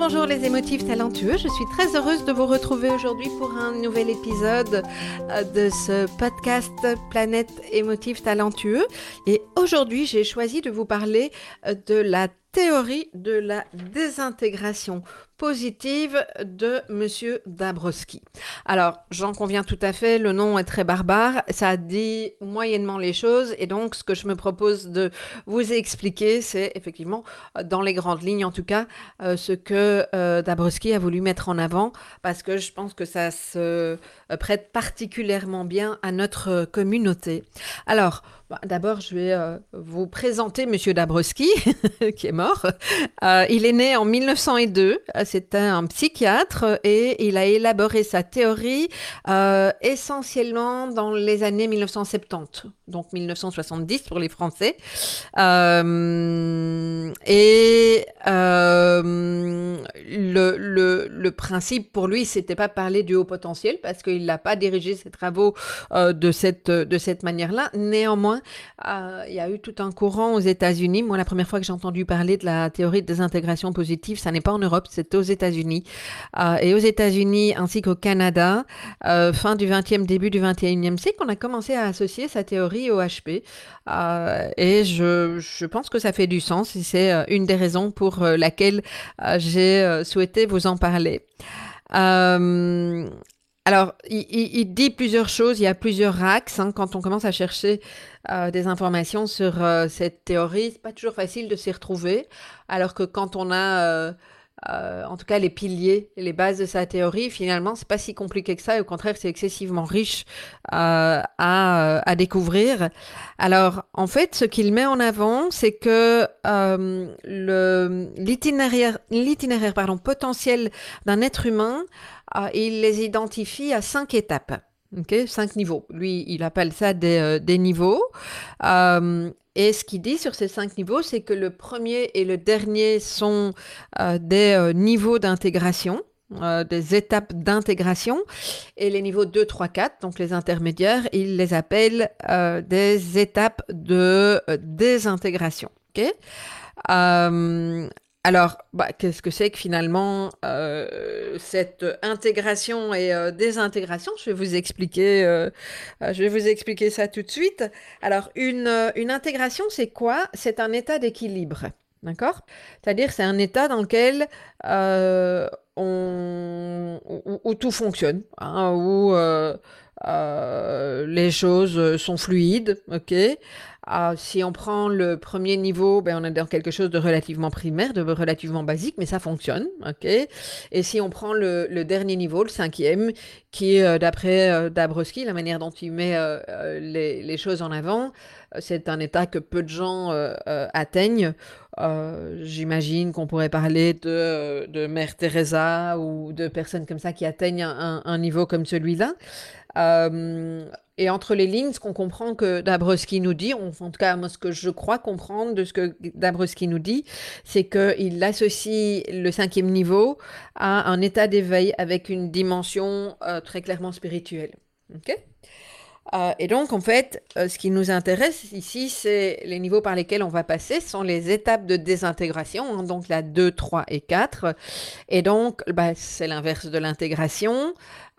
Bonjour, les émotifs talentueux. Je suis très heureuse de vous retrouver aujourd'hui pour un nouvel épisode euh, de ce podcast Planète émotif talentueux. Et aujourd'hui, j'ai choisi de vous parler euh, de la théorie de la désintégration positive de Monsieur Dabrowski. Alors, j'en conviens tout à fait, le nom est très barbare, ça dit moyennement les choses, et donc ce que je me propose de vous expliquer, c'est effectivement, dans les grandes lignes en tout cas, euh, ce que euh, Dabrowski a voulu mettre en avant, parce que je pense que ça se prête particulièrement bien à notre communauté. Alors, d'abord, je vais euh, vous présenter Monsieur Dabrowski, qui est mort. Euh, il est né en 1902. C'était un psychiatre et il a élaboré sa théorie euh, essentiellement dans les années 1970, donc 1970 pour les Français. et le, principe pour lui, c'était pas parler du haut potentiel parce qu'il n'a pas dirigé ses travaux de cette, de cette manière-là. Néanmoins, euh, il y a eu tout un courant aux États-Unis. Moi, la première fois que j'ai entendu parler de la théorie de désintégration positive, ça n'est pas en Europe, c'est aux États-Unis. Euh, et aux États-Unis ainsi qu'au Canada, euh, fin du 20e, début du 21e siècle, on a commencé à associer sa théorie au HP. et je, je, pense que ça fait du sens et c'est une des raisons pour laquelle j'ai souhaité vous en parler. Alors, il, dit plusieurs choses, il y a plusieurs axes. Hein, quand on commence à chercher euh, des informations sur euh, cette théorie, c'est pas toujours facile de s'y retrouver. Alors que quand on a, euh, en tout cas, les piliers, les bases de sa théorie, finalement, c'est pas si compliqué que ça. Et au contraire, c'est excessivement riche à, découvrir. Alors, en fait, ce qu'il met en avant, c'est que l'itinéraire, potentiel d'un être humain il les identifie à cinq étapes. Okay, cinq niveaux. Lui, il appelle ça des, euh, niveaux. Euh, et ce qu'il dit sur ces cinq niveaux, c'est que le premier et le dernier sont euh, des niveaux d'intégration. des étapes d'intégration et les niveaux 2, 3, 4, donc les intermédiaires, il les appelle des étapes de désintégration. Okay alors, bah, qu'est-ce que c'est que finalement euh, cette intégration et euh, désintégration? Je vais vous expliquer. Euh, je vais vous expliquer ça tout de suite. Alors, une, une intégration, c'est quoi? C'est un état d'équilibre, d'accord? C'est-à-dire, c'est un état dans lequel on, où, tout fonctionne, hein, où les choses sont fluides, ok? Ah, si on prend le premier niveau, ben on est dans quelque chose de relativement primaire, de relativement basique, mais ça fonctionne, ok? Et si on prend le, dernier niveau, le cinquième, qui est euh, d'après euh, Dabrowski, la manière dont il met euh, les, choses en avant, c'est un état que peu de gens atteignent. J'imagine qu'on pourrait parler de, Mère Teresa ou de personnes comme ça qui atteignent un niveau comme celui-là. Et entre les lignes, ce qu'on comprend que Dabrowski nous dit, en tout cas moi ce que je crois comprendre de ce que Dabrowski nous dit, c'est qu'il associe le cinquième niveau à un état d'éveil avec une dimension euh, très clairement spirituelle. Euh, et donc, en fait, euh, ce qui nous intéresse ici, c'est les niveaux par lesquels on va passer, sont les étapes de désintégration, hein, donc la 2, 3 et 4. Et donc, bah, c'est l'inverse de l'intégration.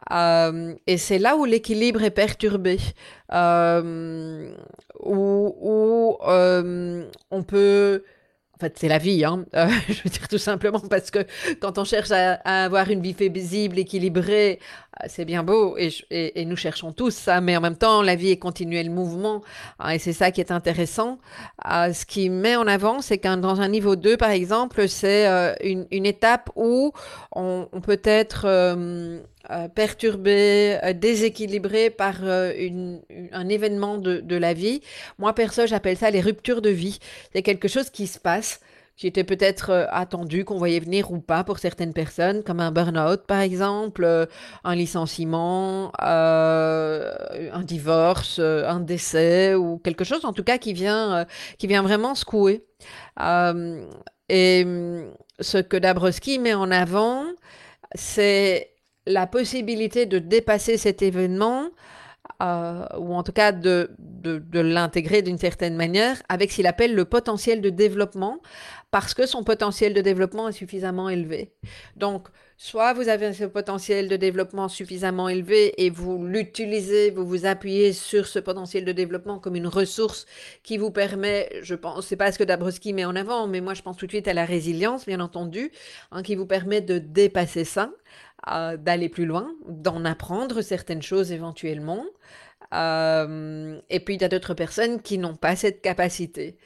Euh, et c'est là où l'équilibre est perturbé, euh, où, euh, on peut... fait, c'est la vie, hein. Je veux dire tout simplement parce que quand on cherche à, avoir une vie visible, équilibrée, c'est bien beau et, nous cherchons tous ça, mais en même temps, la vie est continuel mouvement hein, et c'est ça qui est intéressant. Ce qui met en avant, c'est qu'un dans un niveau 2, par exemple, c'est une, étape où on peut être perturbé, déséquilibré par une, un événement de, de la vie. Moi, perso, j'appelle ça les ruptures de vie. C'est quelque chose qui se passe qui était peut-être euh, attendu, qu'on voyait venir ou pas pour certaines personnes, comme un burn-out par exemple, euh, un licenciement, euh, un divorce, un décès ou quelque chose en tout cas qui vient, qui vient vraiment secouer. et mm, ce que Dabrowski met en avant, c'est la possibilité de dépasser cet événement ou en tout cas de, de, de l'intégrer d'une certaine manière avec ce qu'il appelle le potentiel de développement, parce que son potentiel de développement est suffisamment élevé. Donc, soit vous avez ce potentiel de développement suffisamment élevé et vous l'utilisez, vous vous appuyez sur ce potentiel de développement comme une ressource qui vous permet, je pense, c'est pas ce que Dabrowski met en avant, mais moi je pense tout de suite à la résilience, bien entendu, hein, qui vous permet de dépasser ça, euh, d'aller plus loin, d'en apprendre certaines choses éventuellement. Euh, et puis il y a d'autres personnes qui n'ont pas cette capacité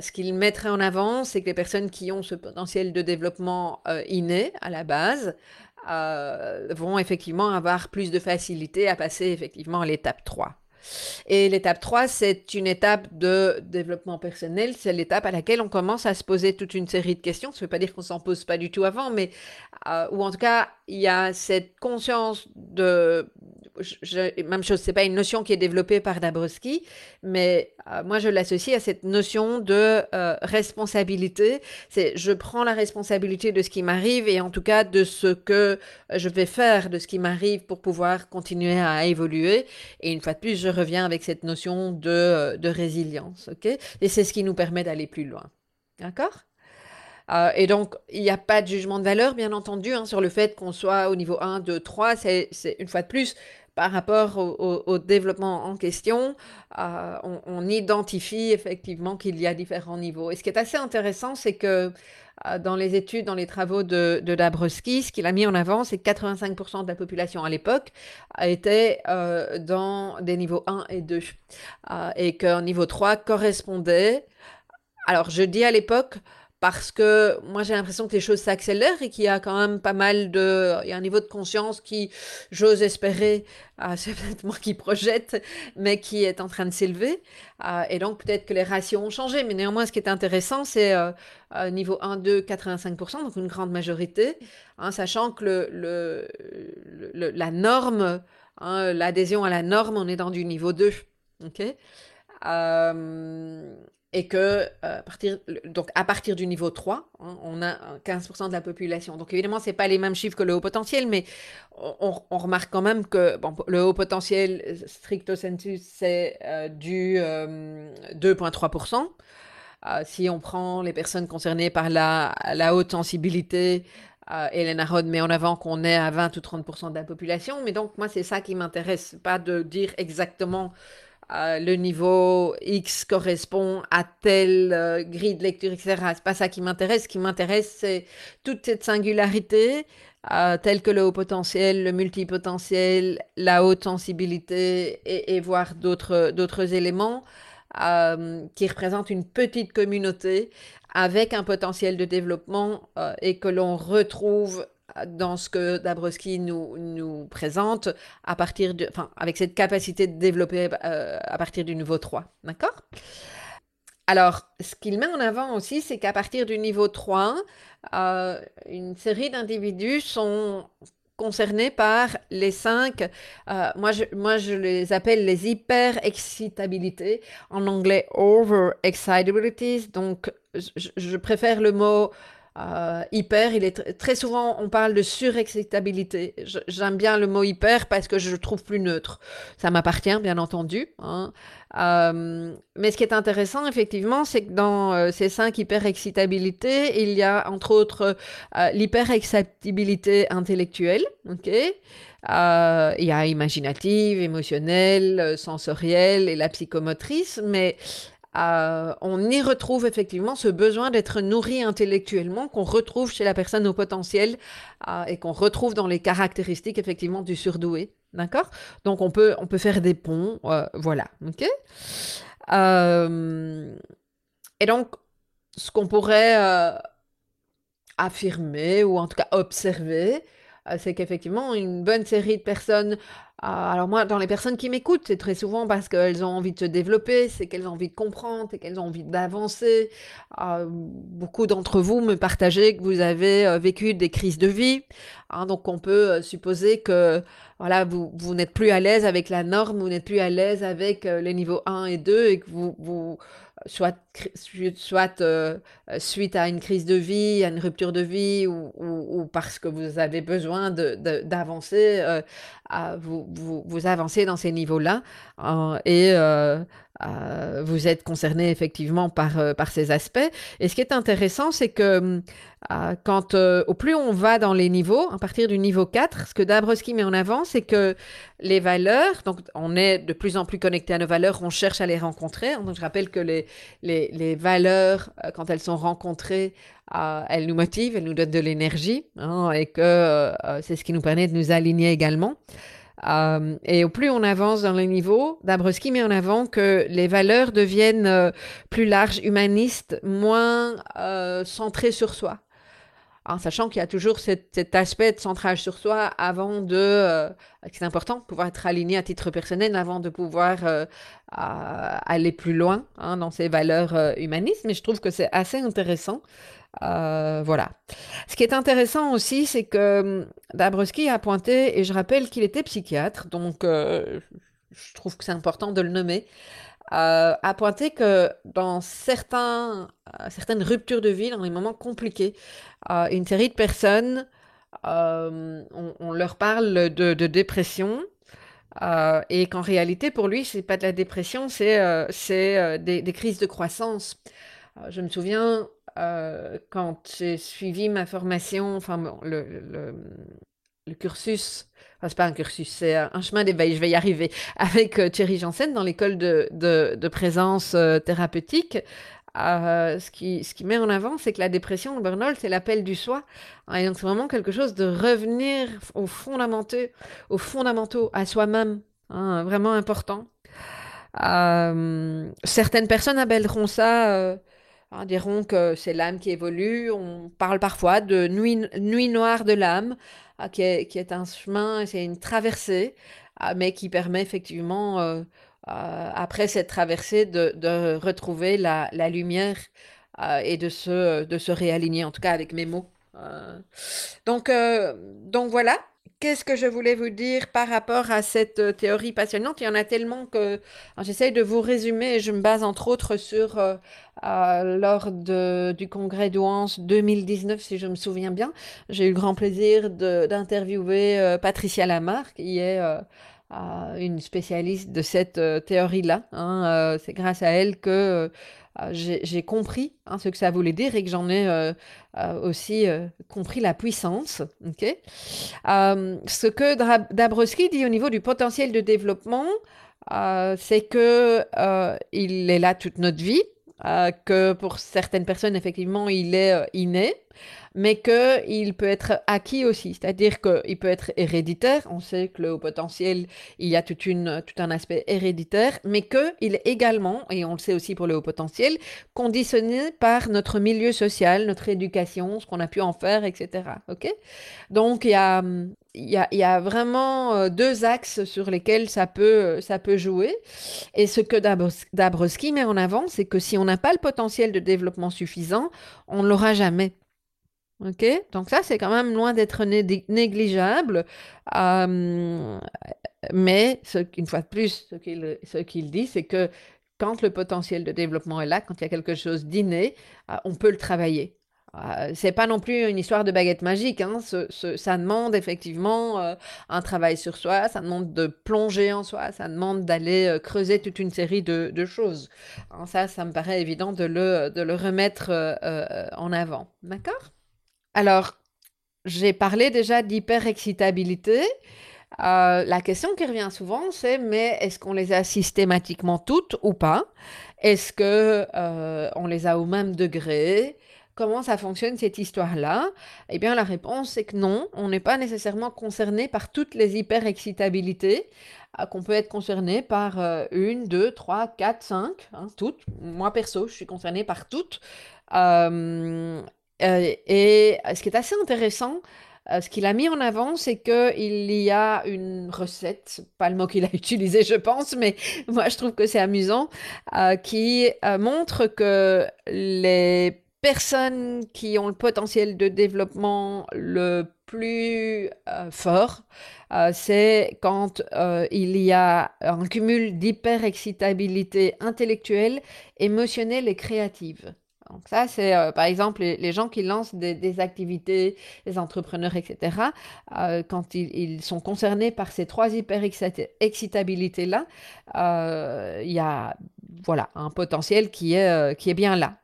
ce qu'il mettrait en avant, c'est que les personnes qui ont ce potentiel de développement euh, inné à la base vont effectivement avoir plus de facilité à passer effectivement à l'étape 3. Et l'étape 3, c'est une étape de développement personnel. C'est l'étape à laquelle on commence à se poser toute une série de questions. Ça ne veut pas dire qu'on s'en pose pas du tout avant, mais euh, ou en tout cas, il y a cette conscience de même chose, c'est pas une notion qui est développée par Dabrowski, mais euh, moi je l'associe à cette notion de euh, responsabilité. C'est je prends la responsabilité de ce qui m'arrive et en tout cas de ce que je vais faire de ce qui m'arrive pour pouvoir continuer à évoluer. Et une fois de plus, je reviens avec cette notion de, euh, résilience, ok? Et c'est ce qui nous permet d'aller plus loin, d'accord? Et donc, il n'y a pas de jugement de valeur, bien entendu, hein, sur le fait qu'on soit au niveau 1, 2, 3. C'est une fois de plus, par rapport au, développement en question, euh, on, identifie effectivement qu'il y a différents niveaux. Et ce qui est assez intéressant, c'est que euh, dans les études, dans les travaux de, de Dabrowski, ce qu'il a mis en avant, c'est que 85% de la population à l'époque était euh, dans des niveaux 1 et 2. et qu'un niveau 3 correspondait. Alors, je dis à l'époque, parce que moi j'ai l'impression que les choses s'accélèrent et qu'il y a quand même pas mal de... Il y a un niveau de conscience qui, j'ose espérer, euh, c'est peut-être moi qui projette, mais qui est en train de s'élever. Euh, et donc peut-être que les ratios ont changé, mais néanmoins ce qui est intéressant c'est euh, niveau 1, 2, 85%, donc une grande majorité, hein, sachant que le, le, la norme, hein, l'adhésion à la norme, on est dans du niveau 2. ok? Et que euh, partir, donc du niveau 3, hein, on a 15% de la population. Donc évidemment, ce n'est pas les mêmes chiffres que le haut potentiel, mais on, remarque quand même que le haut potentiel, stricto sensu, c'est euh, du 2,3%. Euh, si on prend les personnes concernées par la, la haute sensibilité, Elena Rod met en avant qu'on est à 20 ou 30% de la population, mais donc moi c'est ça qui m'intéresse, pas de dire exactement le niveau X correspond à telle euh, grille de lecture, etc. C'est pas ça qui m'intéresse. Ce qui m'intéresse, c'est toute cette singularité, euh, telle que le haut potentiel, le multipotentiel, la haute sensibilité et, et voire d'autres éléments euh, qui représentent une petite communauté avec un potentiel de développement et que l'on retrouve dans ce que Dabrowski nous, présente à partir enfin, avec cette capacité de développer euh, à partir du niveau 3. D'accord? Alors, ce qu'il met en avant aussi, c'est qu'à partir du niveau 3, euh, une série d'individus sont concernés par les cinq, euh, moi, je, moi je les appelle les hyper-excitabilités, en anglais over-excitabilities, donc je, je, préfère le mot euh, hyper, il est très souvent, on parle de surexcitabilité. J'aime bien le mot hyper parce que je le trouve plus neutre. Ça m'appartient, bien entendu. Hein. Euh, mais ce qui est intéressant, effectivement, c'est que dans euh, ces cinq hyperexcitabilités, il y a entre autres l'hyperexcitabilité intellectuelle, ok? Il y a imaginative, émotionnelle, sensorielle et la psychomotrice, mais on y retrouve effectivement ce besoin d'être nourri intellectuellement qu'on retrouve chez la personne au potentiel et qu'on retrouve dans les caractéristiques effectivement du surdoué. D'accord? Donc on peut, faire des ponts, voilà. Ok? Et donc, ce qu'on pourrait affirmer ou en tout cas observer, euh, c'est qu'effectivement, une bonne série de personnes, euh, alors moi, dans les personnes qui m'écoutent, c'est très souvent parce qu'elles ont envie de se développer, c'est qu'elles ont envie de comprendre, c'est qu'elles ont envie d'avancer. Euh, beaucoup d'entre vous me partagez que vous avez vécu des crises de vie. Hein, donc on peut supposer que voilà, vous, vous n'êtes plus à l'aise avec la norme, vous n'êtes plus à l'aise avec les niveaux 1 et 2 et que vous, vous soit, soit euh, suite à une crise de vie, à une rupture de vie, ou, ou, parce que vous avez besoin d'avancer, de, euh, vous, vous, vous, avancez dans ces niveaux-là. Euh, et euh, vous êtes concerné effectivement par, euh, par ces aspects. Et ce qui est intéressant, c'est que euh, quand au plus on va dans les niveaux, à partir du niveau 4, ce que Dabrowski met en avant, c'est que les valeurs, donc on est de plus en plus connecté à nos valeurs, on cherche à les rencontrer. Donc je rappelle que les, valeurs, quand elles sont rencontrées, elles nous motivent, elles nous donnent de l'énergie, hein, et que c'est ce qui nous permet de nous aligner également. Euh, et au plus on avance dans le niveau, Dabrowski met en avant que les valeurs deviennent euh, plus larges, humanistes, moins euh, centrées sur soi. En sachant qu'il y a toujours cet, aspect de centrage sur soi avant de... c'est important, pouvoir être aligné à titre personnel avant de pouvoir aller plus loin hein, dans ces valeurs humanistes. Mais je trouve que c'est assez intéressant euh, voilà. Ce qui est intéressant aussi, c'est que hum, Dabrowski a pointé, et je rappelle qu'il était psychiatre, donc euh, je trouve que c'est important de le nommer, euh, a pointé que dans certains, certaines ruptures de vie, dans les moments compliqués, une série de personnes, on, leur parle de, dépression. et qu'en réalité, pour lui, c'est pas de la dépression, c'est des, des, crises de croissance. je me souviens, euh, quand j'ai suivi ma formation, enfin le, le, cursus, enfin, c'est pas un cursus, c'est un chemin d'éveil, je vais y arriver, avec euh, Thierry Janssen dans l'école de, présence euh, thérapeutique. ce, qui, ce qui met en avant, c'est que la dépression, le burn-out, c'est l'appel du soi. Et donc, c'est vraiment quelque chose de revenir aux fondamentaux, aux fondamentaux à soi-même, hein, vraiment important. certaines personnes appelleront ça Hein, diront que c'est l'âme qui évolue. On parle parfois de nuit, nuit noire de l'âme, ah, qui, est, qui, est, un chemin, c'est une traversée, ah, mais qui permet effectivement, euh, euh, après cette traversée, de, de retrouver la, la lumière euh, et de se, de se réaligner, en tout cas avec mes mots. donc, donc voilà. Qu'est-ce que je voulais vous dire par rapport à cette euh, théorie passionnante? Il y en a tellement que j'essaye de vous résumer je me base entre autres sur euh, euh, lors de, du congrès d'Ouance 2019, si je me souviens bien. J'ai eu le grand plaisir d'interviewer Patricia Lamar, qui est une spécialiste de cette théorie-là. Hein. C'est grâce à elle que euh, j'ai compris hein, ce que ça voulait dire et que j'en ai euh, euh, aussi compris la puissance. ce que Dabrowski dit au niveau du potentiel de développement, c'est que il est là toute notre vie, que pour certaines personnes, effectivement, il est inné mais qu'il peut être acquis aussi, c'est-à-dire qu'il peut être héréditaire. On sait que le haut potentiel, il y a tout un aspect héréditaire, mais qu'il est également, et on le sait aussi pour le haut potentiel, conditionné par notre milieu social, notre éducation, ce qu'on a pu en faire, etc. Ok? Donc il y a, vraiment euh, deux axes sur lesquels ça peut, ça peut jouer. Et ce que Dabrowski met en avant, c'est que si on n'a pas le potentiel de développement suffisant, on ne l'aura jamais. OK? Donc ça, c'est quand même loin d'être négligeable. mais une fois de plus, ce qu'il dit, c'est que quand le potentiel de développement est là, quand il y a quelque chose d'inné, euh, on peut le travailler. Euh, c'est pas non plus une histoire de baguette magique. Hein. ça demande effectivement euh, un travail sur soi, ça demande de plonger en soi, ça demande d'aller creuser toute une série de, choses. Hein, ça, ça me paraît évident de le, de le remettre en avant. D'accord? Alors, j'ai parlé déjà d'hyperexcitabilité. la question qui revient souvent, c'est mais est-ce qu'on les a systématiquement toutes ou pas? Est-ce que on les a au même degré? Comment ça fonctionne cette histoire-là? Eh bien, la réponse c'est que non, on n'est pas nécessairement concerné par toutes les hyper-excitabilités, euh, qu'on peut être concerné par euh, une, deux, trois, quatre, cinq, hein, toutes. Moi, perso, je suis concerné par toutes. Euh, et ce qui est assez intéressant, ce qu'il a mis en avant, c'est qu'il y a une recette, pas le mot qu'il a utilisé, je pense, mais moi je trouve que c'est amusant, qui montre que les personnes qui ont le potentiel de développement le plus euh, fort, euh, c'est quand euh, il y a un cumul d'hyper-excitabilité intellectuelle, émotionnelle et créative. Donc ça, c'est par exemple les, gens qui lancent des, activités, les entrepreneurs, etc. quand ils, sont concernés par ces trois hyper-excitabilités-là, il y a voilà, un potentiel qui est, qui est bien là.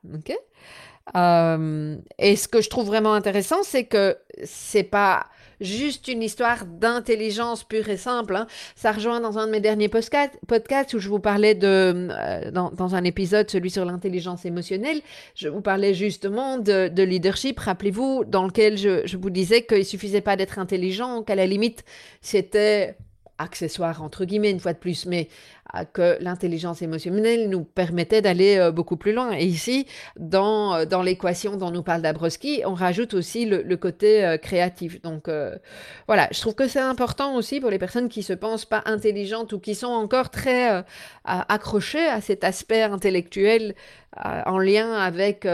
euh, et ce que je trouve vraiment intéressant, c'est que c'est pas juste une histoire d'intelligence pure et simple. Hein. Ça rejoint dans un de mes derniers podcasts où je vous parlais de, euh, dans, un épisode, celui sur l'intelligence émotionnelle, je vous parlais justement de, leadership, rappelez-vous, dans lequel je, je vous disais qu'il suffisait pas d'être intelligent, qu'à la limite, c'était accessoire entre guillemets une fois de plus, mais euh, que l'intelligence émotionnelle nous permettait d'aller euh, beaucoup plus loin. Et ici, dans, euh, dans l'équation dont nous parle Dabrowski, on rajoute aussi le, côté créatif. Donc voilà, je trouve que c'est important aussi pour les personnes qui se pensent pas intelligentes ou qui sont encore très accrochées à cet aspect intellectuel en lien avec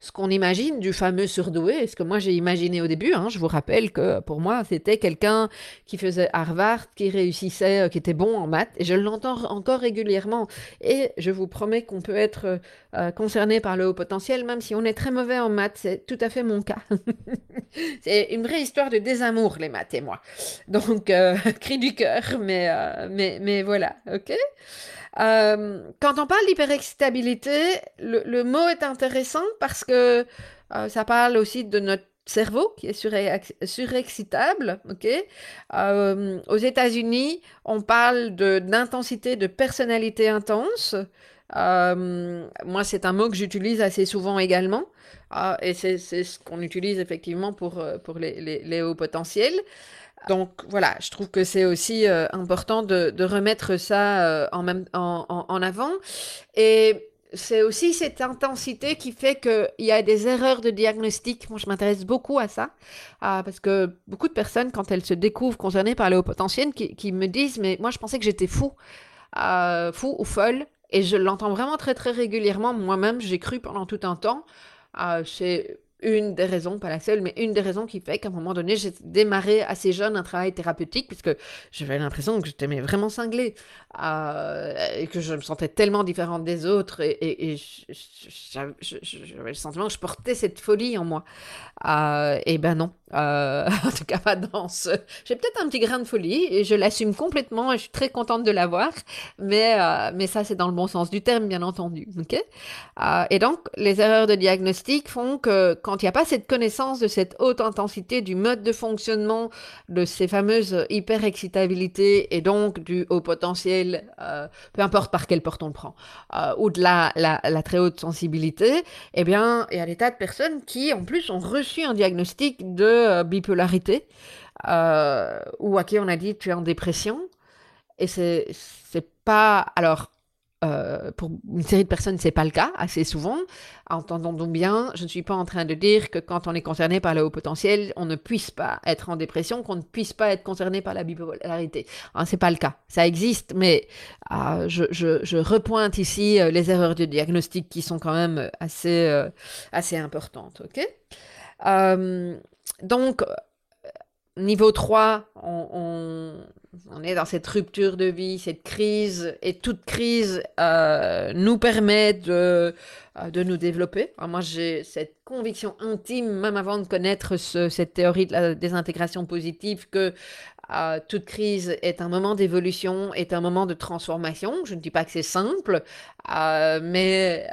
ce qu'on imagine du fameux surdoué, ce que moi j'ai imaginé au début. Hein, je vous rappelle que pour moi, c'était quelqu'un qui faisait Harvard, qui réussissait, euh, qui était bon en maths, et je l'entends encore régulièrement. Et je vous promets qu'on peut être euh, concerné par le haut potentiel, même si on est très mauvais en maths. C'est tout à fait mon cas. c'est une vraie histoire de désamour, les maths et moi. Donc, euh, cri du cœur, mais, mais, mais voilà, ok euh, quand on parle d'hyperexcitabilité, le, mot est intéressant parce que euh, ça parle aussi de notre cerveau qui est surexcitable. ok? Euh, aux États-Unis, on parle d'intensité de, personnalité intense. moi, c'est un mot que j'utilise assez souvent également. et c'est ce qu'on utilise effectivement pour, les hauts potentiels. Donc voilà, je trouve que c'est aussi euh, important de, remettre ça euh, en, avant. Et c'est aussi cette intensité qui fait qu'il y a des erreurs de diagnostic. Moi, je m'intéresse beaucoup à ça, euh, parce que beaucoup de personnes, quand elles se découvrent concernées par le haut potentiel, qui, me disent, mais moi, je pensais que j'étais fou, fou ou folle. Et je l'entends vraiment très, très régulièrement. Moi-même, j'ai cru pendant tout un temps. c'est une des raisons, pas la seule, mais une des raisons qui fait qu'à un moment donné, j'ai démarré assez jeune un travail thérapeutique, puisque j'avais l'impression que j'étais vraiment cinglée, euh, et que je me sentais tellement différente des autres, et, j'avais le sentiment que je portais cette folie en moi. Euh, et ben non, euh, en tout cas pas dans ce... J'ai peut-être un petit grain de folie, et je l'assume complètement, et je suis très contente de l'avoir, mais, mais ça c'est dans le bon sens du terme, bien entendu. ok? Et donc, les erreurs de diagnostic font que quand il n'y a pas cette connaissance de cette haute intensité, du mode de fonctionnement de ces fameuses hyper-excitabilités et donc du haut potentiel, euh, peu importe par quelle porte on le prend, euh, ou de la, la, très haute sensibilité, eh bien, il y a des tas de personnes qui, en plus, ont reçu un diagnostic de euh, bipolarité ou à qui on a dit tu es en dépression. Et c'est pas. Alors, euh, pour une série de personnes, c'est pas le cas assez souvent. Entendons-nous bien, je ne suis pas en train de dire que quand on est concerné par le haut potentiel, on ne puisse pas être en dépression, qu'on ne puisse pas être concerné par la bipolarité. Hein, c'est pas le cas. Ça existe, mais euh, je, je, repointe ici euh, les erreurs de diagnostic qui sont quand même assez, euh, assez importantes. Ok? Donc, niveau 3, on, est dans cette rupture de vie, cette crise, et toute crise euh, nous permet de, euh, de nous développer. moi, j'ai cette conviction intime, même avant de connaître cette théorie de la désintégration positive, que euh, toute crise est un moment d'évolution, est un moment de transformation. Je ne dis pas que c'est simple, mais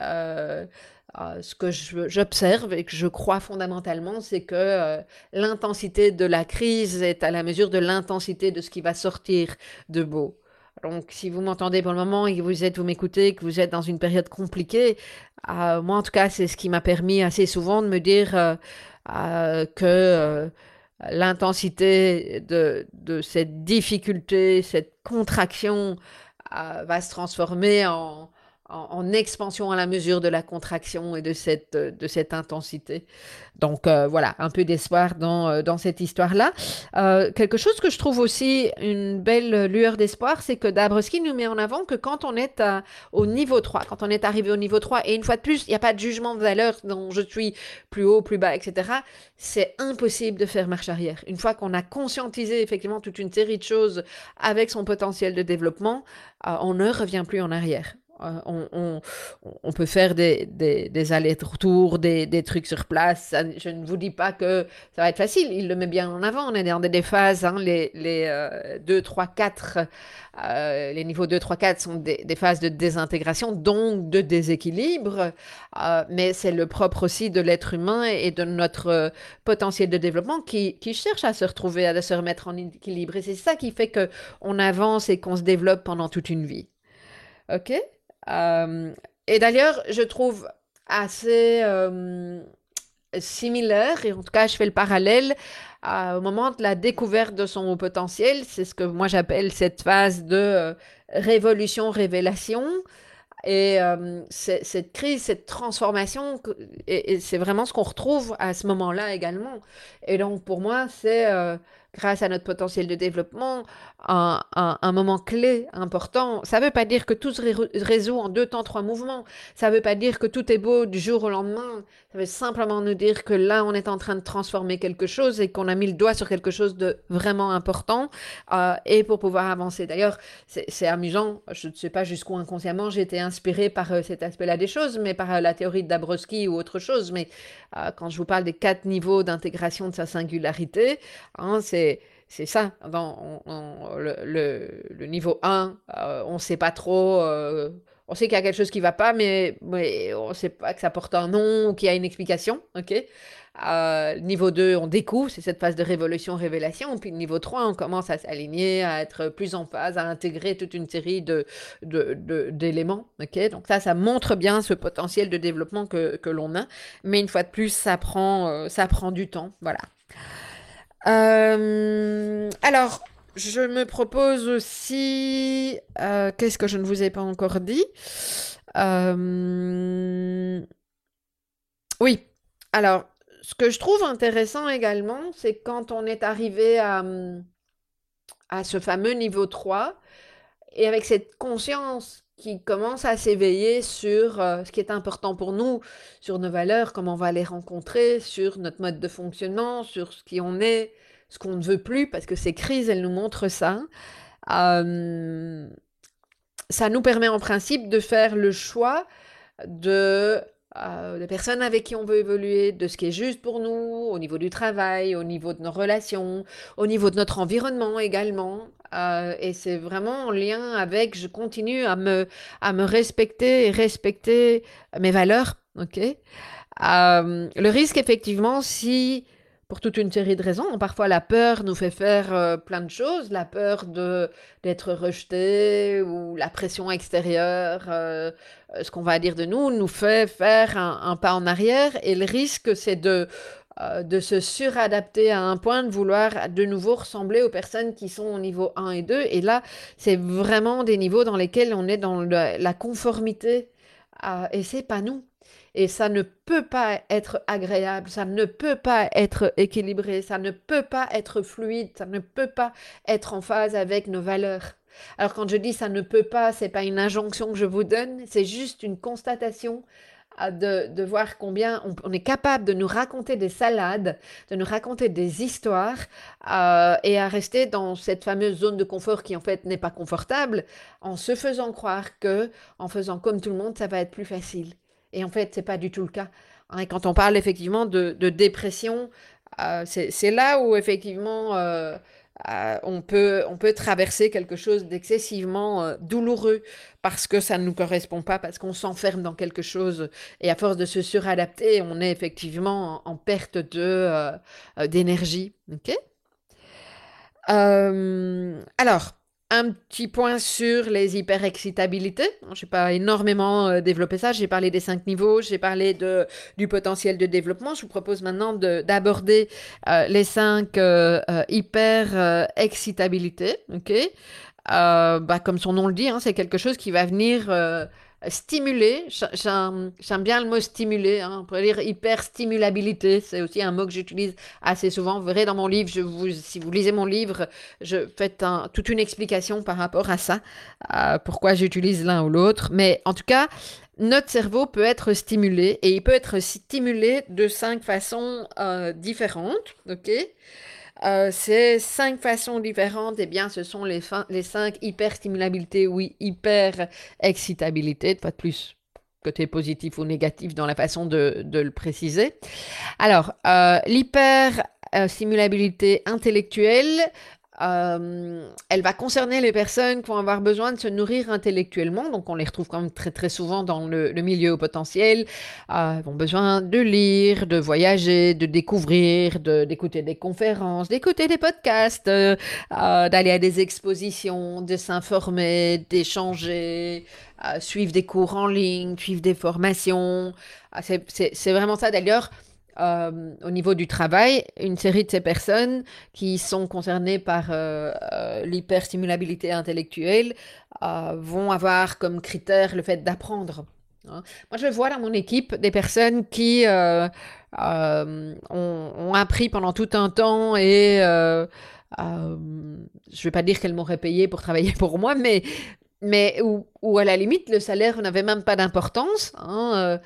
euh, ce que j'observe et que je crois fondamentalement, c'est que euh, l'intensité de la crise est à la mesure de l'intensité de ce qui va sortir de beau. Donc, si vous m'entendez pour le moment et que vous êtes, vous m'écoutez, que vous êtes dans une période compliquée, euh, moi en tout cas, c'est ce qui m'a permis assez souvent de me dire que l'intensité de, cette difficulté, cette contraction va se transformer en, en, expansion à la mesure de la contraction et de cette, de cette intensité. Donc euh, voilà, un peu d'espoir dans, euh, dans cette histoire-là. Euh, quelque chose que je trouve aussi une belle lueur d'espoir, c'est que Dabrowski nous met en avant que quand on est au niveau 3, quand on est arrivé au niveau 3, et une fois de plus, il n'y a pas de jugement de valeur dont je suis plus haut, plus bas, etc., c'est impossible de faire marche arrière. Une fois qu'on a conscientisé effectivement toute une série de choses avec son potentiel de développement, on ne revient plus en arrière. Euh, on, peut faire des, allers-retours, des, trucs sur place. Je ne vous dis pas que ça va être facile. Il le met bien en avant. On est dans des phases, hein, les, les 2, 3, 4. les niveaux 2, 3, 4 sont des, phases de désintégration, donc de déséquilibre. Euh, mais c'est le propre aussi de l'être humain et de notre potentiel de développement qui, qui, cherche à se retrouver, à se remettre en équilibre. Et c'est ça qui fait qu'on avance et qu'on se développe pendant toute une vie. OK? Euh, et d'ailleurs, je trouve assez euh, similaire, et en tout cas, je fais le parallèle au moment de la découverte de son potentiel. C'est ce que moi j'appelle cette phase de euh, révolution-révélation. Et cette crise, cette transformation, et, c'est vraiment ce qu'on retrouve à ce moment-là également. Et donc pour moi, c'est grâce à notre potentiel de développement, un, moment clé important. Ça ne veut pas dire que tout se résout en deux temps, trois mouvements. Ça ne veut pas dire que tout est beau du jour au lendemain. Ça veut simplement nous dire que là, on est en train de transformer quelque chose et qu'on a mis le doigt sur quelque chose de vraiment important euh, et pour pouvoir avancer. D'ailleurs, c'est amusant. Je ne sais pas jusqu'où inconsciemment j'ai été inspirée par euh, cet aspect-là des choses, mais par euh, la théorie de Dabrowski ou autre chose. Mais quand je vous parle des quatre niveaux d'intégration de sa singularité, hein, c'est c'est ça. Dans le, niveau 1, euh, on ne sait pas trop. Euh, on sait qu'il y a quelque chose qui ne va pas, mais, on ne sait pas que ça porte un nom ou qu'il y a une explication. ok? Euh, niveau 2, on découvre, c'est cette phase de révolution-révélation. Puis niveau 3, on commence à s'aligner, à être plus en phase, à intégrer toute une série d'éléments. Donc ça, ça montre bien ce potentiel de développement que, que l'on a. Mais une fois de plus, ça prend, ça prend du temps. Voilà. Euh, alors, je me propose aussi... Euh, qu'est-ce que je ne vous ai pas encore dit euh, Oui. Alors, ce que je trouve intéressant également, c'est quand on est arrivé à, à ce fameux niveau 3, et avec cette conscience qui commence à s'éveiller sur ce qui est important pour nous, sur nos valeurs, comment on va les rencontrer, sur notre mode de fonctionnement, sur ce qui on est, ce qu'on ne veut plus, parce que ces crises, elles nous montrent ça. ça nous permet en principe de faire le choix de euh, des personnes avec qui on veut évoluer, de ce qui est juste pour nous, au niveau du travail, au niveau de nos relations, au niveau de notre environnement également. Euh, et c'est vraiment en lien avec, je continue à me, à me respecter et respecter mes valeurs. ok? Euh, le risque, effectivement, si pour toute une série de raisons. Parfois, la peur nous fait faire euh, plein de choses. La peur de d'être rejeté ou la pression extérieure, euh, ce qu'on va dire de nous, nous fait faire un, pas en arrière. Et le risque, c'est de euh, de se suradapter à un point, de vouloir de nouveau ressembler aux personnes qui sont au niveau 1 et 2. Et là, c'est vraiment des niveaux dans lesquels on est dans la conformité. et c'est pas nous. Et ça ne peut pas être agréable, ça ne peut pas être équilibré, ça ne peut pas être fluide, ça ne peut pas être en phase avec nos valeurs. Alors quand je dis ça ne peut pas, c'est pas une injonction que je vous donne, c'est juste une constatation ah, de, de voir combien on, est capable de nous raconter des salades, de nous raconter des histoires euh, et à rester dans cette fameuse zone de confort qui en fait n'est pas confortable en se faisant croire que en faisant comme tout le monde, ça va être plus facile. Et en fait, ce n'est pas du tout le cas. Hein, quand on parle effectivement de, dépression, euh, c'est là où effectivement euh, on, peut, on peut traverser quelque chose d'excessivement douloureux parce que ça ne nous correspond pas, parce qu'on s'enferme dans quelque chose et à force de se suradapter, on est effectivement en, perte de d'énergie. ok? Alors, un petit point sur les hyperexcitabilités. Je n'ai pas énormément euh, développé ça. J'ai parlé des cinq niveaux, j'ai parlé de, du potentiel de développement. Je vous propose maintenant d'aborder euh, les cinq euh, hyperexcitabilités. bah, comme son nom le dit, hein, c'est quelque chose qui va venir stimuler, j'aime bien le mot stimuler, hein, on pourrait dire hyperstimulabilité, c'est aussi un mot que j'utilise assez souvent. Vous verrez dans mon livre, je vous, si vous lisez mon livre, je fais toute une explication par rapport à ça, pourquoi j'utilise l'un ou l'autre. Mais en tout cas, notre cerveau peut être stimulé et il peut être stimulé de cinq façons euh, différentes, ok? Euh, ces cinq façons différentes, eh bien, ce sont les, cinq hyperstimulabilités, oui, hyper-excitabilité, pas de plus côté positif ou négatif dans la façon de, de le préciser. Alors, euh, l'hyper-stimulabilité intellectuelle, euh, elle va concerner les personnes qui vont avoir besoin de se nourrir intellectuellement. Donc, on les retrouve quand même très, très souvent dans le, milieu au potentiel. Euh, ont besoin de lire, de voyager, de découvrir, d'écouter des conférences, d'écouter des podcasts, euh, d'aller à des expositions, de s'informer, d'échanger, suivre des cours en ligne, suivre des formations. Ah, c'est vraiment ça. D'ailleurs, euh, au niveau du travail, une série de ces personnes qui sont concernées par euh, euh, l'hyperstimulabilité intellectuelle vont avoir comme critère le fait d'apprendre. Hein. Moi, je vois dans mon équipe des personnes qui ont, appris pendant tout un temps et je ne vais pas dire qu'elles m'auraient payé pour travailler pour moi, mais, mais où, à la limite, le salaire n'avait même pas d'importance. Hein, euh,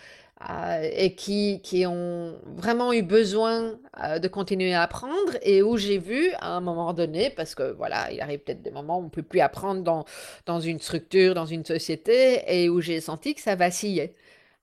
et qui, qui, ont vraiment eu besoin euh, de continuer à apprendre et où j'ai vu à un moment donné, parce que voilà, il arrive peut-être des moments où on ne peut plus apprendre dans, dans une structure, dans une société, et où j'ai senti que ça vacillait.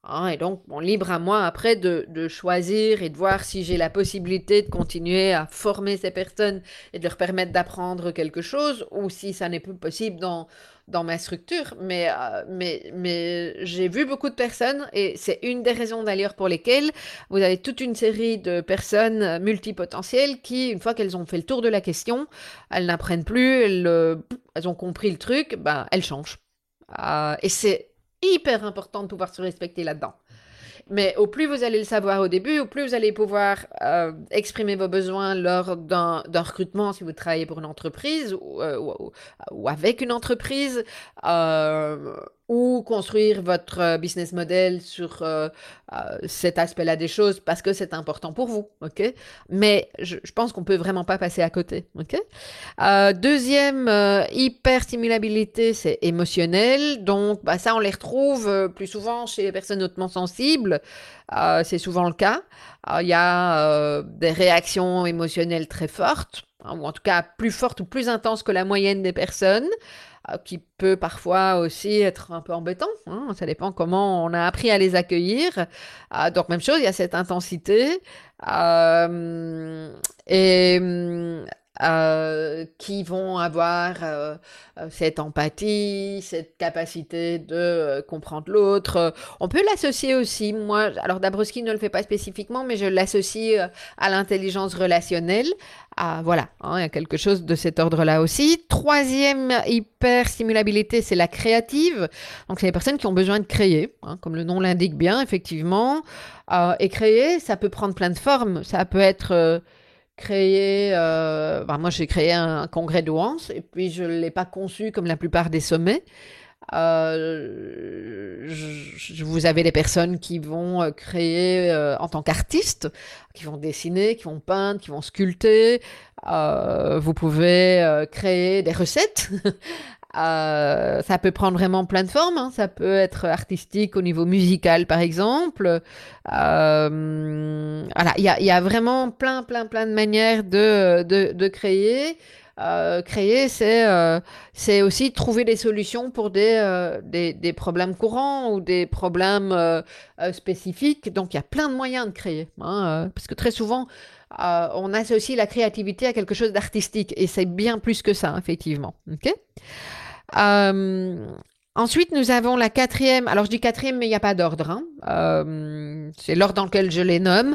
Hein, et donc, bon, libre à moi après de, de choisir et de voir si j'ai la possibilité de continuer à former ces personnes et de leur permettre d'apprendre quelque chose, ou si ça n'est plus possible dans, dans ma structure, mais, euh, mais, mais j'ai vu beaucoup de personnes et c'est une des raisons d'ailleurs pour lesquelles vous avez toute une série de personnes multipotentielles qui, une fois qu'elles ont fait le tour de la question, elles n'apprennent plus, elles, euh, ont compris le truc, ben, elles changent. Euh, et c'est hyper important de pouvoir se respecter là-dedans. Mais au plus vous allez le savoir au début, au plus vous allez pouvoir euh, exprimer vos besoins lors d'un recrutement si vous travaillez pour une entreprise ou, euh, avec une entreprise. Euh, ou construire votre euh, business model sur euh, euh, cet aspect-là des choses parce que c'est important pour vous, ok? Mais je, pense qu'on peut vraiment pas passer à côté, ok? Deuxième hyperstimulabilité, c'est émotionnel, donc bah, ça on les retrouve plus souvent chez les personnes hautement sensibles, c'est souvent le cas. Il y a des réactions émotionnelles très fortes, hein, ou en tout cas plus fortes ou plus intenses que la moyenne des personnes. Euh, qui peut parfois aussi être un peu embêtant. Hein. Ça dépend comment on a appris à les accueillir. Euh, donc même chose, il y a cette intensité. Euh, et euh, qui vont avoir euh, euh, cette empathie, cette capacité de comprendre l'autre. On peut l'associer aussi, moi, alors Dabrowski ne le fait pas spécifiquement, mais je l'associe à l'intelligence relationnelle. Ah, voilà, hein, il y a quelque chose de cet ordre-là aussi. Troisième hyper-stimulabilité, c'est la créative. Donc, c'est les personnes qui ont besoin de créer, hein, comme le nom l'indique bien, effectivement. et créer, ça peut prendre plein de formes. Ça peut être créé, euh, bah, moi j'ai créé un, congrès Wans et puis je ne l'ai pas conçu comme la plupart des sommets. Euh, vous avez les personnes qui vont euh, créer en tant qu'artistes, qui vont dessiner, qui vont peindre, qui vont sculpter. vous pouvez créer des recettes Euh, ça peut prendre vraiment plein de formes. Hein. Ça peut être artistique au niveau musical, par exemple. Euh, il y a, vraiment plein, plein, plein de manières de, de, de créer. créer, c'est aussi trouver des solutions pour des, problèmes courants ou des problèmes spécifiques. Donc, il y a plein de moyens de créer. Hein, parce que très souvent, on associe la créativité à quelque chose d'artistique. Et c'est bien plus que ça, effectivement. OK Ensuite, nous avons la quatrième. Alors, je dis quatrième, mais il n'y a pas d'ordre. Hein. Euh, c'est l'ordre dans lequel je les nomme,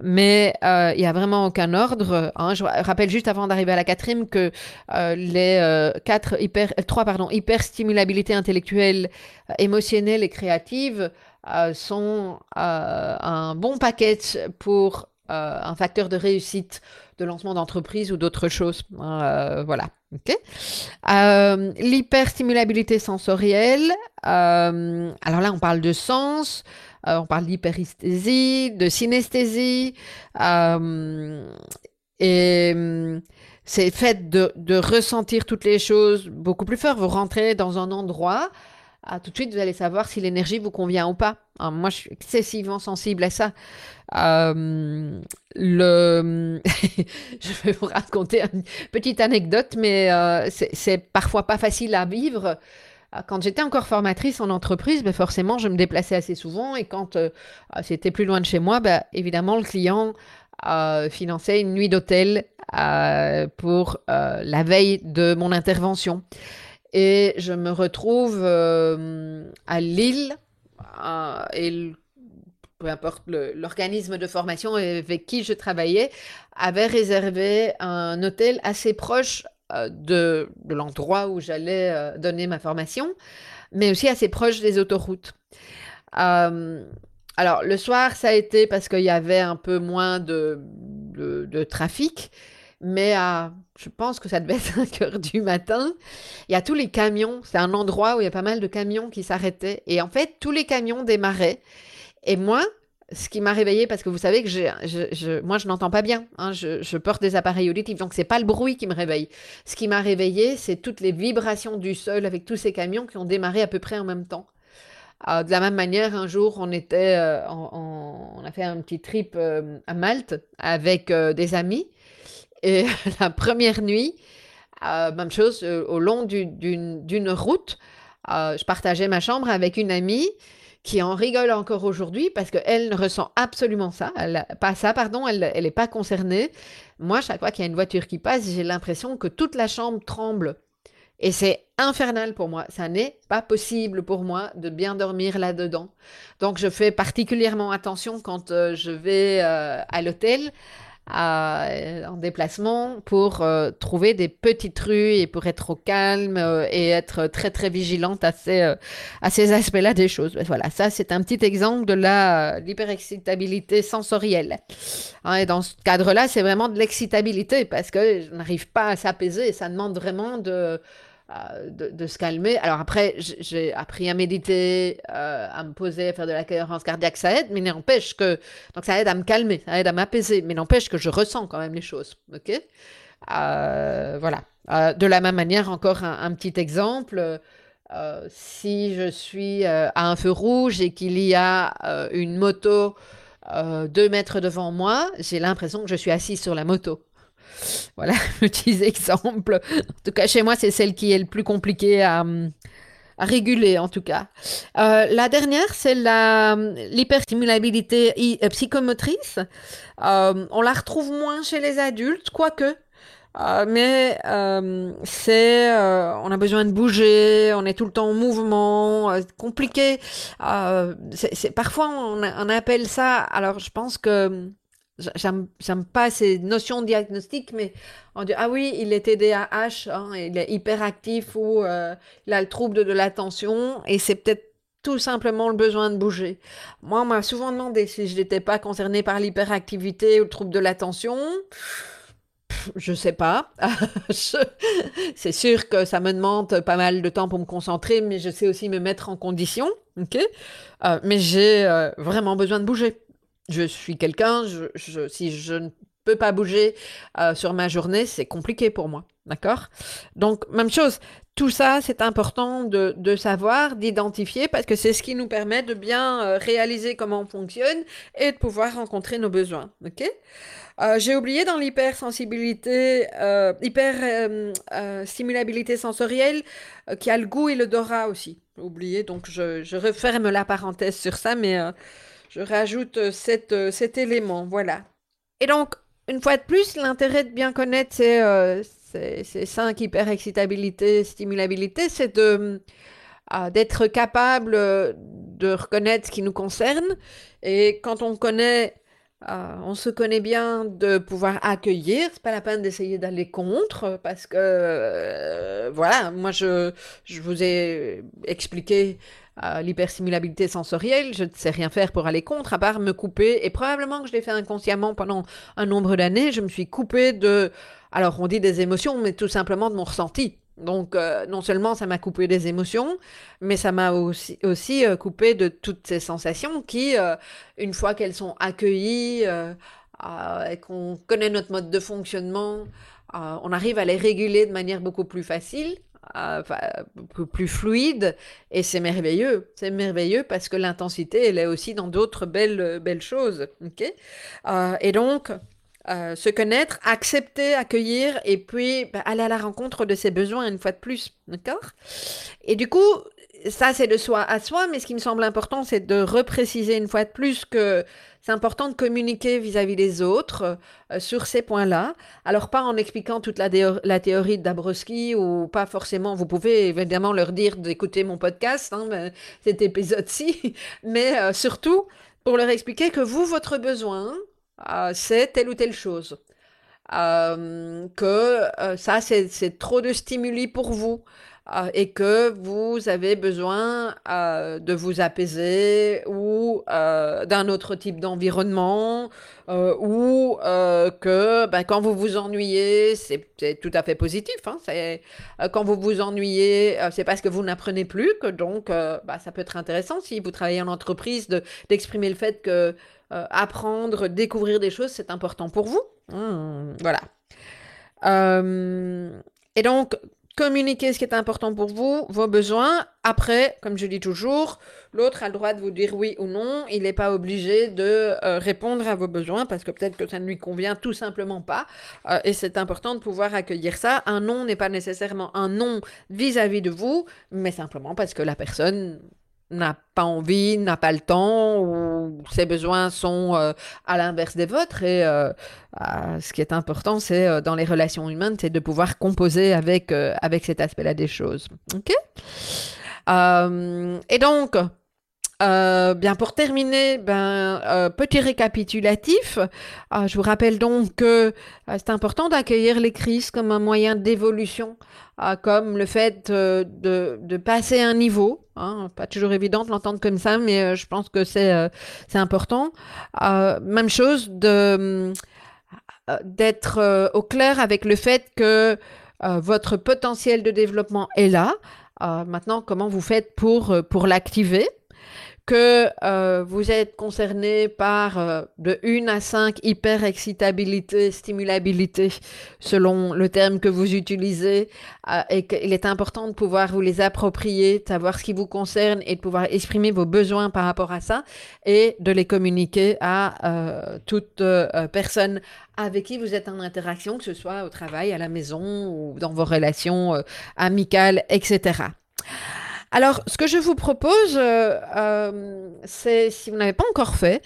mais euh, il n'y a vraiment aucun ordre. Hein. Je rappelle juste avant d'arriver à la quatrième que euh, les quatre hyper, trois pardon, hyperstimulabilité intellectuelle, émotionnelle et créative sont un bon package pour un facteur de réussite de lancement d'entreprise ou d'autres choses. voilà. Ok. Euh, l'hyperstimulabilité sensorielle. Euh, alors là, on parle de sens, euh, on parle d'hyperesthésie, de synesthésie. et c'est fait de, ressentir toutes les choses beaucoup plus fort. Vous rentrez dans un endroit, ah, tout de suite, vous allez savoir si l'énergie vous convient ou pas. moi, je suis excessivement sensible à ça. Euh, le... je vais vous raconter une petite anecdote, mais euh, c'est parfois pas facile à vivre. Euh, quand j'étais encore formatrice en entreprise, ben forcément, je me déplaçais assez souvent et quand c'était plus loin de chez moi, ben, évidemment, le client finançait une nuit d'hôtel pour la veille de mon intervention. Et je me retrouve à Lille et peu importe l'organisme de formation avec qui je travaillais, avait réservé un hôtel assez proche euh, de, l'endroit où j'allais euh, donner ma formation, mais aussi assez proche des autoroutes. Euh, alors, le soir, ça a été parce qu'il y avait un peu moins de, trafic, mais je pense que ça devait être 5 heures du matin, il y a tous les camions, c'est un endroit où il y a pas mal de camions qui s'arrêtaient, et en fait, tous les camions démarraient, et moi, ce qui m'a réveillée, parce que vous savez que moi, je n'entends pas bien. Hein, je, porte des appareils auditifs, donc c'est pas le bruit qui me réveille. Ce qui m'a réveillée, c'est toutes les vibrations du sol avec tous ces camions qui ont démarré à peu près en même temps. Euh, de la même manière, un jour, on était, euh, on a fait un petit trip euh, à Malte avec des amis, et la première nuit, même chose, au long d'une route, je partageais ma chambre avec une amie qui en rigole encore aujourd'hui parce qu'elle ne ressent absolument ça, elle, pas ça, pardon, elle n'est pas concernée. Moi, chaque fois qu'il y a une voiture qui passe, j'ai l'impression que toute la chambre tremble. Et c'est infernal pour moi. Ça n'est pas possible pour moi de bien dormir là-dedans. Donc, je fais particulièrement attention quand euh, je vais euh, à l'hôtel euh, en déplacement pour euh, trouver des petites rues et pour être au calme euh, et être très très vigilante à ces, ces aspects-là des choses. Voilà, ça c'est un petit exemple de la l'hyperexcitabilité sensorielle. Hein, et dans ce cadre-là, c'est vraiment de l'excitabilité parce que je n'arrive pas à s'apaiser ça demande vraiment de de, se calmer. Alors après, j'ai appris à méditer, euh, à me poser, à faire de la cohérence cardiaque, ça aide, mais n'empêche que... Donc ça aide à me calmer, ça aide à m'apaiser, mais n'empêche que je ressens quand même les choses. OK? Euh, Voilà. Euh, de la même manière, encore un, petit exemple. si je suis à un feu rouge et qu'il y a une moto deux mètres devant moi, j'ai l'impression que je suis assise sur la moto. Voilà, petit exemple. En tout cas, chez moi, c'est celle qui est le plus compliquée à, réguler, en tout cas. Euh, la dernière, c'est l'hyperstimulabilité euh, psychomotrice. Euh, on la retrouve moins chez les adultes, quoique. mais c'est, on a besoin de bouger, on est tout le temps en mouvement, compliqué. parfois on, appelle ça. Alors je pense que J'aime pas ces notions diagnostiques, mais on dit ah oui, il est TDAH, hein, il est hyperactif ou euh, il a le trouble de, l'attention et c'est peut-être tout simplement le besoin de bouger. Moi, on m'a souvent demandé si je n'étais pas concernée par l'hyperactivité ou le trouble de l'attention. Je sais pas. c'est sûr que ça me demande pas mal de temps pour me concentrer, mais je sais aussi me mettre en condition. ok? Euh, mais j'ai euh, vraiment besoin de bouger je suis quelqu'un, si je ne peux pas bouger euh, sur ma journée, c'est compliqué pour moi. D'accord? Donc, même chose, tout ça, c'est important de, savoir, d'identifier, parce que c'est ce qui nous permet de bien euh, réaliser comment on fonctionne et de pouvoir rencontrer nos besoins. OK? Euh, J'ai oublié dans l'hypersensibilité, euh, hyper euh, stimulabilité sensorielle, qui a le goût et l'odorat aussi. Oublié, donc je, je, referme la parenthèse sur ça, mais je rajoute cet, cet élément. Voilà. Et donc, une fois de plus, l'intérêt de bien connaître ces, euh, ces, ces cinq hyper-excitabilité, stimulabilité, c'est de euh, d'être capable de reconnaître ce qui nous concerne. Et quand on connaît, euh, on se connaît bien de pouvoir accueillir. C'est pas la peine d'essayer d'aller contre, parce que euh, voilà, moi je, je vous ai expliqué euh, l'hyperstimulabilité sensorielle, je ne sais rien faire pour aller contre, à part me couper, et probablement que je l'ai fait inconsciemment pendant un nombre d'années, je me suis coupé de, alors on dit des émotions, mais tout simplement de mon ressenti. Donc, euh, non seulement ça m'a coupé des émotions, mais ça m'a aussi, aussi euh, coupé de toutes ces sensations qui, euh, une fois qu'elles sont accueillies et qu'on connaît notre mode de fonctionnement, on arrive à les réguler de manière beaucoup plus facile enfin, plus fluide et c'est merveilleux. C'est merveilleux parce que l'intensité, elle est aussi dans d'autres belles, belles choses. Et donc, euh, se connaître, accepter, accueillir et puis bah, aller à la rencontre de ses besoins une fois de plus. D'accord? Et du coup, ça, c'est de soi à soi, mais ce qui me semble important, c'est de repréciser une fois de plus que c'est important de communiquer vis-à-vis des autres euh, sur ces points-là. Alors, pas en expliquant toute la, théorie de Dabrowski ou pas forcément, vous pouvez évidemment leur dire d'écouter mon podcast, hein, cet épisode-ci, mais euh, surtout pour leur expliquer que vous, votre besoin, euh, c'est telle ou telle chose. Euh, que euh, ça, c'est trop de stimuli pour vous. Euh, et que vous avez besoin de vous apaiser ou d'un autre type d'environnement euh, ou euh, que ben, quand vous vous ennuyez, c'est tout à fait positif. Hein, euh, quand vous vous ennuyez, c'est parce que vous n'apprenez plus que donc ben, ça peut être intéressant si vous travaillez en entreprise d'exprimer le fait que apprendre, découvrir des choses, c'est important pour vous. Mmh, voilà. et donc, communiquez ce qui est important pour vous, vos besoins. Après, comme je dis toujours, l'autre a le droit de vous dire oui ou non. Il n'est pas obligé de euh, répondre à vos besoins parce que peut-être que ça ne lui convient tout simplement pas. Euh, et c'est important de pouvoir accueillir ça. Un non n'est pas nécessairement un non vis-à-vis -vis de vous, mais simplement parce que la personne n'a pas envie, n'a pas le temps, ou ses besoins sont euh, à l'inverse des vôtres. Et euh, euh, ce qui est important, c'est dans les relations humaines, c'est de pouvoir composer avec, avec cet aspect-là des choses. OK? Et donc, bien pour terminer, ben, petit récapitulatif. Euh, je vous rappelle donc que c'est important d'accueillir les crises comme un moyen d'évolution, comme le fait de, de, passer un niveau. Hein, pas toujours évident de l'entendre comme ça, mais je pense que c'est c'est important. même chose de d'être au clair avec le fait que votre potentiel de développement est là. maintenant, comment vous faites pour, pour l'activer? Que euh, vous êtes concerné par euh, de 1 à 5 hyper-excitabilité, stimulabilité, selon le terme que vous utilisez, euh, et qu'il est important de pouvoir vous les approprier, de savoir ce qui vous concerne et de pouvoir exprimer vos besoins par rapport à ça, et de les communiquer à euh, toute personne avec qui vous êtes en interaction, que ce soit au travail, à la maison ou dans vos relations amicales, etc. Alors, ce que je vous propose, euh, euh, c'est, si vous n'avez pas encore fait,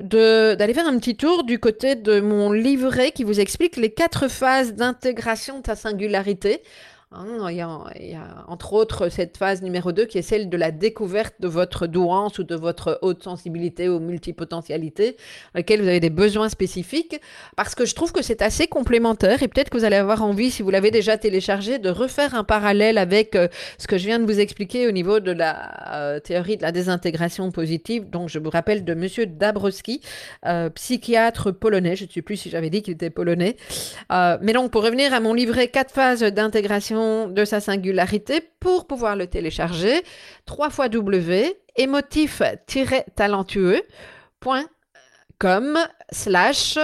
d'aller faire un petit tour du côté de mon livret qui vous explique les quatre phases d'intégration de sa singularité. Hein, il, y a, entre autres cette phase numéro 2 qui est celle de la découverte de votre douance ou de votre haute sensibilité ou multipotentialité, dans laquelle vous avez des besoins spécifiques, parce que je trouve que c'est assez complémentaire et peut-être que vous allez avoir envie, si vous l'avez déjà téléchargé, de refaire un parallèle avec euh, ce que je viens de vous expliquer au niveau de la euh, théorie de la désintégration positive. Donc je vous rappelle de Monsieur Dabrowski, euh, psychiatre polonais, je ne sais plus si j'avais dit qu'il était polonais. Mais donc pour revenir à mon livret, quatre phases d'intégration de sa singularité pour pouvoir le télécharger. 3 fois W, émotif-talentueux.com slash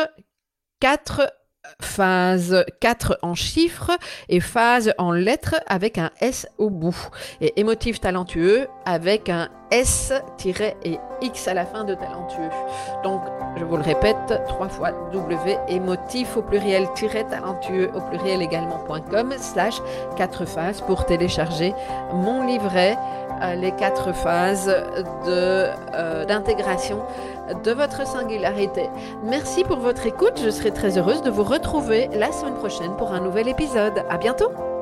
quatre phase 4 en chiffres et phase en lettres avec un S au bout. Et émotif talentueux avec un S-et X à la fin de talentueux. Donc, je vous le répète, trois fois W émotif au pluriel talentueux au pluriel également.com slash 4 phases pour télécharger mon livret euh, les quatre phases euh, d'intégration de votre singularité. Merci pour votre écoute. Je serai très heureuse de vous retrouver la semaine prochaine pour un nouvel épisode. À bientôt!